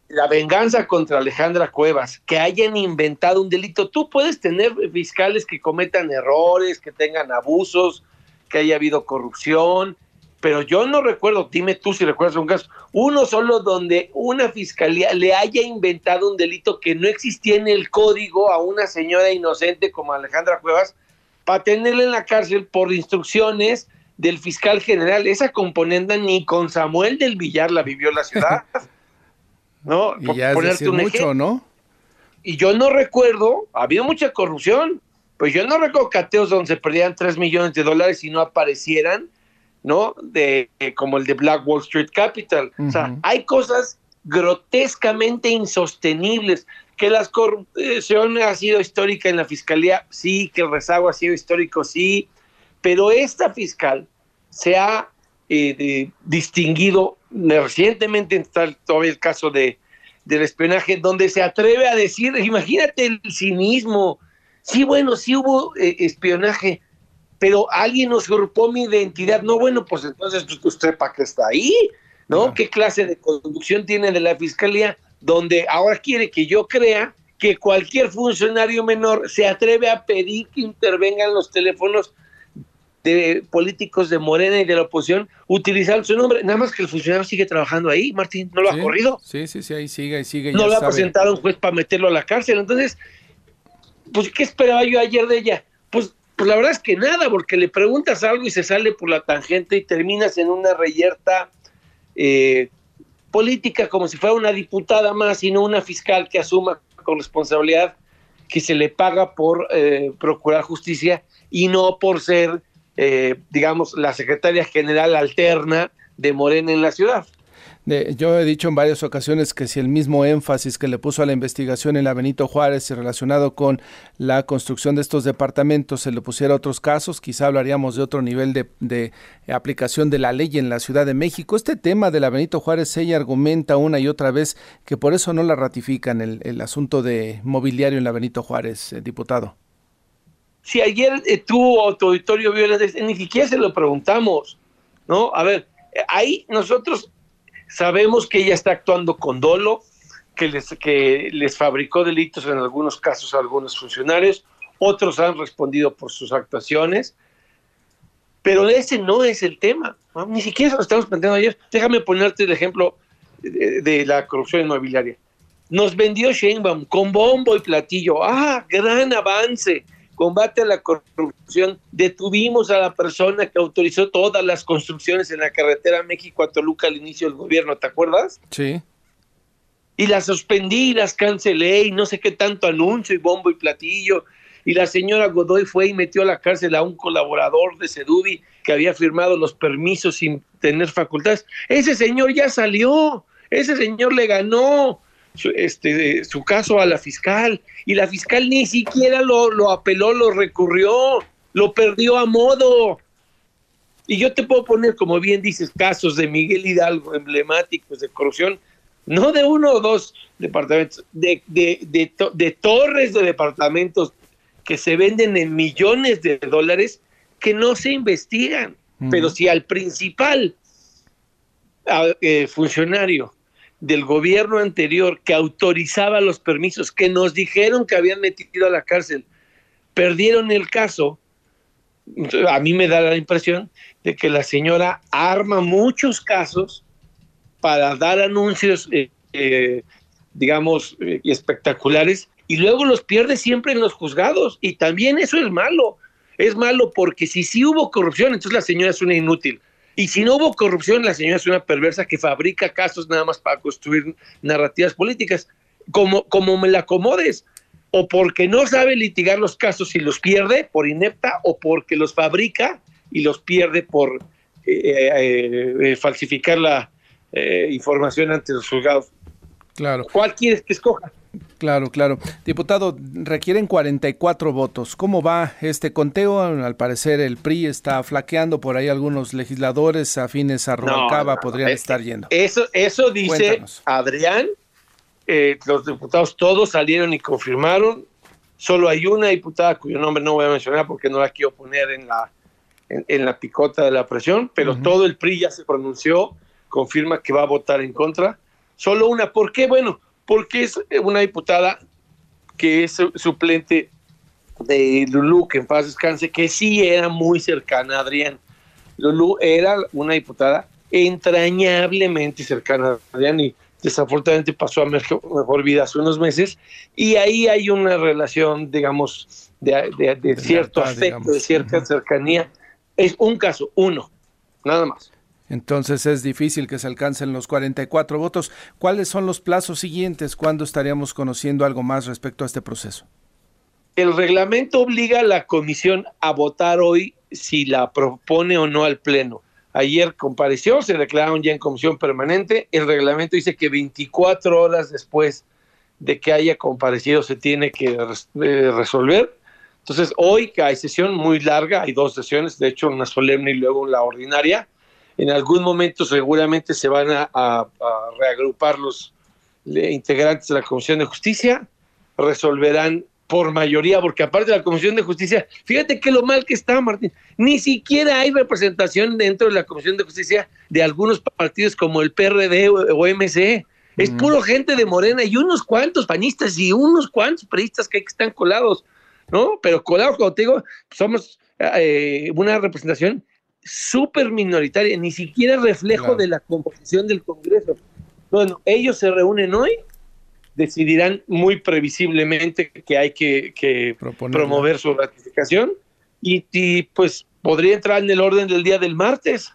La venganza contra Alejandra Cuevas, que hayan inventado un delito. Tú puedes tener fiscales que cometan errores, que tengan abusos, que haya habido corrupción, pero yo no recuerdo, dime tú si recuerdas un caso, uno solo donde una fiscalía le haya inventado un delito que no existía en el código a una señora inocente como Alejandra Cuevas para tenerla en la cárcel por instrucciones del fiscal general. Esa componenda ni con Samuel del Villar la vivió la ciudad. ¿No? Y ya es mucho, ¿no? Y yo no recuerdo, ha habido mucha corrupción, pues yo no recuerdo cateos donde se perdían 3 millones de dólares y no aparecieran, ¿no? De, como el de Black Wall Street Capital. O sea, hay cosas grotescamente insostenibles. Que la corrupción ha sido histórica en la fiscalía, sí, que el rezago ha sido histórico, sí, pero esta fiscal se ha eh, distinguido recientemente, está todavía el caso de, del espionaje, donde se atreve a decir, imagínate el cinismo, sí, bueno, sí hubo eh, espionaje, pero alguien usurpó mi identidad, no, bueno, pues entonces usted para qué está ahí, ¿no? ¿Qué clase de conducción tiene de la fiscalía donde ahora quiere que yo crea que cualquier funcionario menor se atreve a pedir que intervengan los teléfonos de políticos de Morena y de la oposición utilizando su nombre, nada más que el funcionario sigue trabajando ahí, Martín, no lo ha corrido. Sí, sí, sí, ahí sigue, ahí sigue. No lo ha presentado un juez para meterlo a la cárcel, entonces, pues, ¿qué esperaba yo ayer de ella? Pues pues la verdad es que nada, porque le preguntas algo y se sale por la tangente y terminas en una reyerta eh, política como si fuera una diputada más y no una fiscal que asuma con responsabilidad que se le paga por eh, procurar justicia y no por ser, eh, digamos, la secretaria general alterna de Morena en la ciudad yo he dicho en varias ocasiones que si el mismo énfasis que le puso a la investigación en la Benito Juárez relacionado con la construcción de estos departamentos se le pusiera a otros casos, quizá hablaríamos de otro nivel de, aplicación de la ley en la Ciudad de México. Este tema de la Benito Juárez, ella argumenta una y otra vez que por eso no la ratifican el, asunto de mobiliario en la Benito Juárez, eh, diputado. Si ayer eh, tu auditorio ni siquiera se lo preguntamos, ¿no? A ver, eh, ahí nosotros Sabemos que ella está actuando con dolo, que les, que les fabricó delitos en algunos casos a algunos funcionarios, otros han respondido por sus actuaciones, pero ese no es el tema, ni siquiera lo estamos planteando ayer. Déjame ponerte el ejemplo de, de la corrupción inmobiliaria. Nos vendió Sheinbaum con bombo y platillo, ah, gran avance, combate a la corrupción, detuvimos a la persona que autorizó todas las construcciones en la carretera México a Toluca al inicio del gobierno, ¿te acuerdas? Sí. Y las suspendí, las cancelé y no sé qué tanto anuncio y bombo y platillo. Y la señora Godoy fue y metió a la cárcel a un colaborador de Sedubi que había firmado los permisos sin tener facultades. Ese señor ya salió, ese señor le ganó, este, su caso a la fiscal y la fiscal ni siquiera lo, lo apeló, lo recurrió, lo perdió a modo. Y yo te puedo poner, como bien dices, casos de Miguel Hidalgo emblemáticos de corrupción, no de uno o dos departamentos, de, de, de, torres de departamentos que se venden en millones de dólares que no se investigan. Pero si al principal eh, funcionario del gobierno anterior que autorizaba los permisos, que nos dijeron que habían metido a la cárcel, perdieron el caso, a mí me da la impresión de que la señora arma muchos casos para dar anuncios, eh, eh, digamos, eh, espectaculares, y luego los pierde siempre en los juzgados. Y también eso es malo. Es malo porque si sí hubo corrupción, entonces la señora es una inútil. Y si no hubo corrupción, la señora es una perversa que fabrica casos nada más para construir narrativas políticas. Como, como me la acomodes, o porque no sabe litigar los casos y los pierde por inepta, o porque los fabrica y los pierde por eh, eh, eh, falsificar la información ante los juzgados. Claro. ¿Cuál quieres que escoja? Claro, claro. Diputado, requieren 44 votos. ¿Cómo va este conteo? Al parecer el PRI está flaqueando por ahí algunos legisladores afines a Rubalcaba podrían estar yendo. Eso, eso dice Adrián. Eh, los diputados todos salieron y confirmaron. Solo hay una diputada cuyo nombre no voy a mencionar porque no la quiero poner en la, en, la picota de la presión, pero todo el PRI ya se pronunció, confirma que va a votar en contra. Solo una. ¿Por qué? Bueno, porque es una diputada que es suplente de Lulú, que en paz descanse, que sí era muy cercana a Adrián. Lulú era una diputada entrañablemente cercana a Adrián y desafortunadamente pasó a mejor, vida hace unos meses y ahí hay una relación, digamos, de, cierto afecto, de cierta cercanía. Es un caso, uno, nada más. Entonces es difícil que se alcancen los 44 votos. ¿Cuáles son los plazos siguientes? ¿Cuándo estaríamos conociendo algo más respecto a este proceso? El reglamento obliga a la comisión a votar hoy si la propone o no al Pleno. ayer compareció, se declararon ya en comisión permanente, el reglamento dice que 24 horas después de que haya comparecido se tiene que eh, resolver. Entonces, hoy que hay sesión muy larga, hay dos sesiones, de hecho una solemne y luego la ordinaria, en algún momento seguramente se van a, reagrupar los integrantes de la Comisión de Justicia, resolverán por mayoría, porque aparte de la Comisión de Justicia, fíjate que lo mal que está, Martín, ni siquiera hay representación dentro de la Comisión de Justicia de algunos partidos como el PRD o MC. Es puro gente de Morena y unos cuantos panistas y unos cuantos periodistas que están colados, ¿no? Pero colados, como te digo, somos eh, una representación súper minoritaria, ni siquiera reflejo de la composición del Congreso. Bueno, ellos se reúnen hoy, decidirán muy previsiblemente que hay que, promover su ratificación y, pues podría entrar en el orden del día del martes.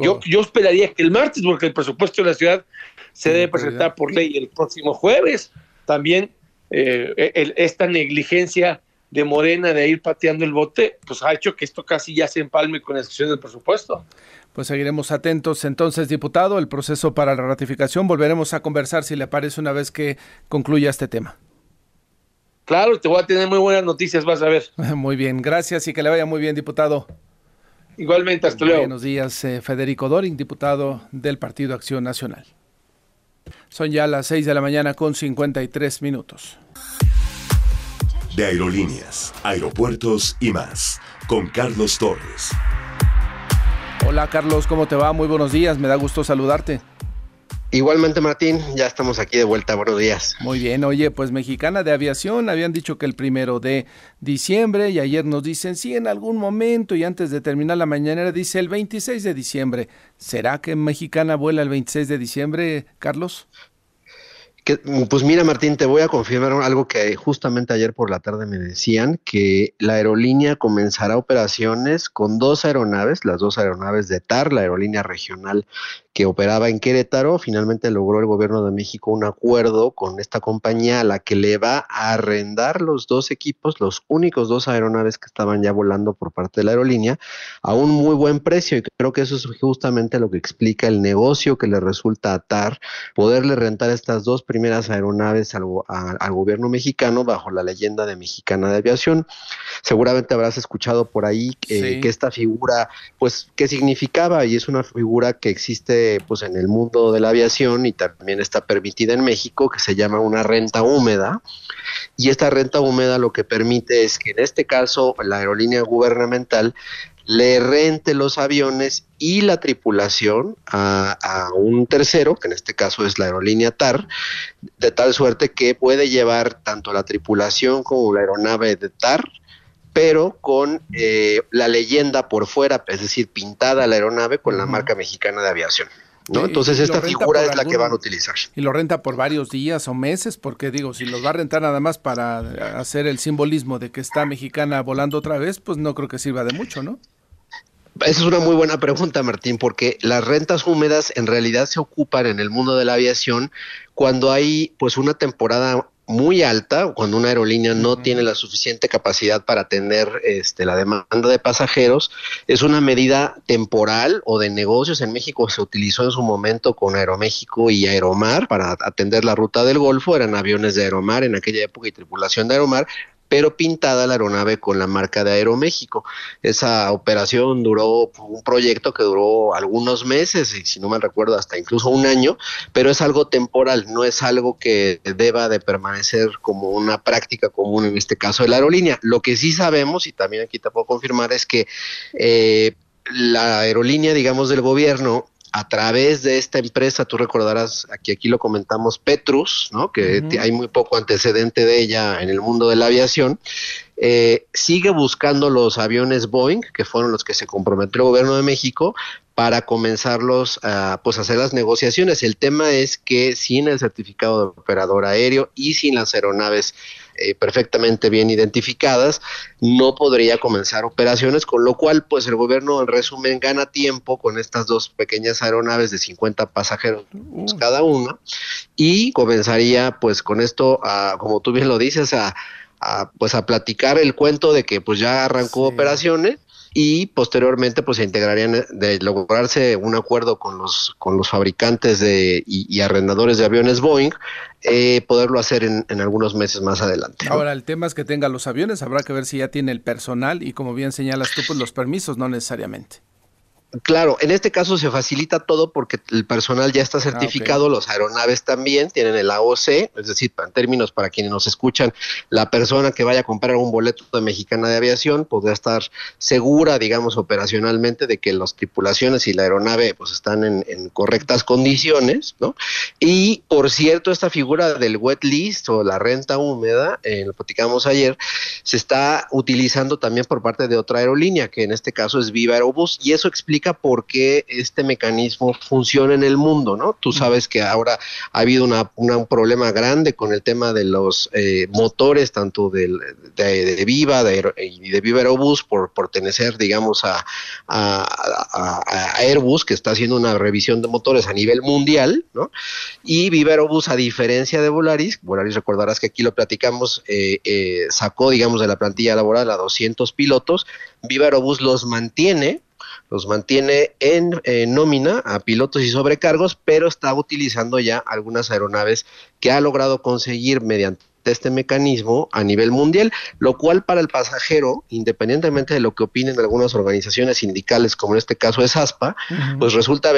Yo, yo esperaría que el martes, porque el presupuesto de la ciudad se debe presentar por ley el próximo jueves. También eh, esta negligencia de Morena de ir pateando el bote, pues ha hecho que esto casi ya se empalme con la discusión del presupuesto. Pues seguiremos atentos entonces, diputado, el proceso para la ratificación. Volveremos a conversar si le parece una vez que concluya este tema. Claro, te voy a tener muy buenas noticias, vas a ver. Muy bien, gracias y que le vaya muy bien, diputado. Igualmente, hasta luego. Buenos días, eh, Federico Doring, diputado del Partido Acción Nacional. Son ya las 6 de la mañana con 53 minutos de aerolíneas, aeropuertos y más, con Carlos Torres. Hola Carlos, ¿cómo te va? Muy buenos días, me da gusto saludarte. Igualmente Martín, ya estamos aquí de vuelta, buenos días. Muy bien, oye, pues Mexicana de Aviación habían dicho que el primero de diciembre y ayer nos dicen sí en algún momento y antes de terminar la mañanera dice el 26 de diciembre. ¿Será que Mexicana vuela el 26 de diciembre, Carlos? Pues mira, Martín, te voy a confirmar algo que justamente ayer por la tarde me decían, que la aerolínea comenzará operaciones con dos aeronaves, las dos aeronaves de TAR, la aerolínea regional que operaba en Querétaro, finalmente logró el gobierno de México un acuerdo con esta compañía a la que le va a arrendar los dos equipos, los únicos dos aeronaves que estaban ya volando por parte de la aerolínea, a un muy buen precio. Y creo que eso es justamente lo que explica el negocio que le resulta a TAR, poderle rentar estas dos primeras aeronaves al, gobierno mexicano bajo la leyenda de Mexicana de Aviación. Seguramente habrás escuchado por ahí eh, que esta figura, pues, ¿qué significaba? Y es una figura que existe pues en el mundo de la aviación y también está permitida en México, que se llama una renta húmeda. Y esta renta húmeda lo que permite es que en este caso la aerolínea gubernamental le rente los aviones y la tripulación a, a, un tercero, que en este caso es la aerolínea TAR, de tal suerte que puede llevar tanto la tripulación como la aeronave de TAR pero con eh, la leyenda por fuera, es decir, pintada la aeronave con la marca mexicana de aviación. ¿No? Entonces esta figura es la que van a utilizar. Y lo renta por varios días o meses, porque digo, si los va a rentar nada más para hacer el simbolismo de que está mexicana volando otra vez, pues no creo que sirva de mucho, ¿no? Esa es una muy buena pregunta, Martín, porque las rentas húmedas en realidad se ocupan en el mundo de la aviación cuando hay pues una temporada muy alta, cuando una aerolínea no tiene la suficiente capacidad para atender este, la demanda de pasajeros, es una medida temporal o de negocios. En México se utilizó en su momento con Aeroméxico y Aeromar para atender la ruta del Golfo, eran aviones de Aeromar en aquella época y tripulación de Aeromar, pero pintada la aeronave con la marca de Aeroméxico. Esa operación duró un proyecto que duró algunos meses, y si no me recuerdo, hasta incluso un año, pero es algo temporal, no es algo que deba de permanecer como una práctica común en este caso de la aerolínea. Lo que sí sabemos, y también aquí te puedo confirmar, es que eh, la aerolínea, digamos, del gobierno a través de esta empresa, tú recordarás, aquí, aquí lo comentamos, Petrus, ¿no? que hay muy poco antecedente de ella en el mundo de la aviación, eh, sigue buscando los aviones Boeing, que fueron los que se comprometió el gobierno de México, para comenzarlos a pues, hacer las negociaciones. El tema es que sin el certificado de operador aéreo y sin las aeronaves eh, perfectamente bien identificadas, no podría comenzar operaciones, con lo cual, pues el gobierno, en resumen, gana tiempo con estas dos pequeñas aeronaves de 50 pasajeros cada una y comenzaría, pues con esto, a, como tú bien lo dices, a, pues a platicar el cuento de que pues ya arrancó operaciones y posteriormente pues se integrarían de lograrse un acuerdo con los con los fabricantes de y, arrendadores de aviones Boeing eh, poderlo hacer en, en, algunos meses más adelante. Ahora el tema es que tenga los aviones, habrá que ver si ya tiene el personal y como bien señalas tú pues los permisos no necesariamente. Claro, en este caso se facilita todo porque el personal ya está ah, certificado, los aeronaves también tienen el AOC, es decir, en términos para quienes nos escuchan, la persona que vaya a comprar un boleto de Mexicana de Aviación podrá estar segura, digamos, operacionalmente de que las tripulaciones y la aeronave pues están en, correctas condiciones, ¿no? Y por cierto, esta figura del wet list o la renta húmeda, eh, lo platicamos ayer, se está utilizando también por parte de otra aerolínea, que en este caso es Viva Aerobús, y eso explica por qué este mecanismo funciona en el mundo, ¿no? Tú sabes que ahora ha habido un problema grande con el tema de los eh, motores, tanto del, de, Viva de, y de Viva Aerobus, por pertenecer, digamos, a, Airbus, que está haciendo una revisión de motores a nivel mundial, ¿no? Y Viva Aerobus, a diferencia de Volaris, Volaris recordarás que aquí lo platicamos, eh, eh, sacó, digamos, de la plantilla laboral a 200 pilotos, Viva Aerobus los mantiene, los mantiene en nómina a pilotos y sobrecargos, pero está utilizando ya algunas aeronaves que ha logrado conseguir mediante este mecanismo a nivel mundial, lo cual para el pasajero, independientemente de lo que opinen algunas organizaciones sindicales, como en este caso es ASPA, pues resulta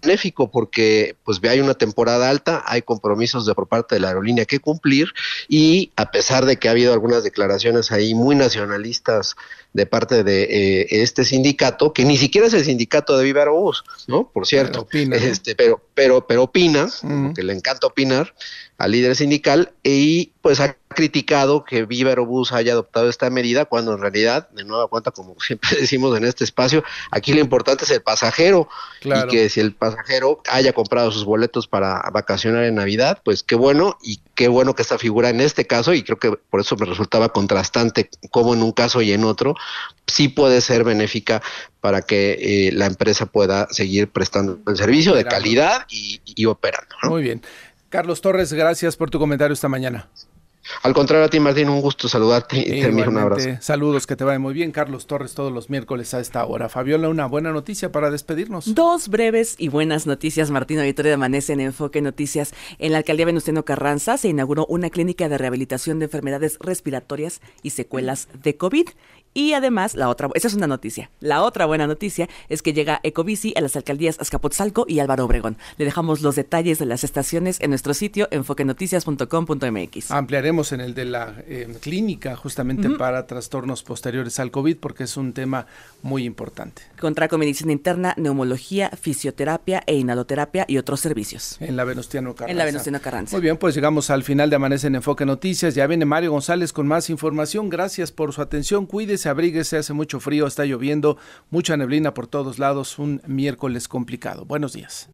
benéfico porque pues hay una temporada alta, hay compromisos de por parte de la aerolínea que cumplir y a pesar de que ha habido algunas declaraciones ahí muy nacionalistas de parte de eh, este sindicato, que ni siquiera es el sindicato de Viva Aerobús, ¿no? Por cierto, pero opina, este, pero, pero, pero opina, que le encanta opinar al líder sindical y pues ha criticado que Viva Aerobús haya adoptado esta medida cuando en realidad, de nueva cuenta, como siempre decimos en este espacio, aquí lo importante es el pasajero. Y que si el pasajero haya comprado sus boletos para vacacionar en Navidad, pues qué bueno y qué bueno que esta figura en este caso, y creo que por eso me resultaba contrastante como en un caso y en otro, sí puede ser benéfica para que eh, la empresa pueda seguir prestando el servicio de calidad y, operando. Muy bien. Carlos Torres, gracias por tu comentario esta mañana. Al contrario a ti, Martín, un gusto saludarte y te un abrazo. Saludos, que te vaya muy bien. Carlos Torres todos los miércoles a esta hora. Fabiola, una buena noticia para despedirnos. Dos breves y buenas noticias. Martín Victoria de Amanece en Enfoque Noticias. En la alcaldía Venustiano Carranza se inauguró una clínica de rehabilitación de enfermedades respiratorias y secuelas de COVID. Y además, la otra, esa es una noticia. La otra buena noticia es que llega Ecobici a las alcaldías Azcapotzalco y Álvaro Obregón. Le dejamos los detalles de las estaciones en nuestro sitio enfoquenoticias.com.mx. Ampliaremos en el de la eh, clínica justamente para trastornos posteriores al COVID porque es un tema muy importante. Contraco medicina interna, neumología, fisioterapia e inhaloterapia y otros servicios. En la Venustiano Carranza. En la Venustiano Carranza. Muy bien, pues llegamos al final de Amanece en Enfoque Noticias. Ya viene Mario González con más información. Gracias por su atención. Cuídese abríguese, hace mucho frío, está lloviendo, mucha neblina por todos lados, un miércoles complicado. Buenos días.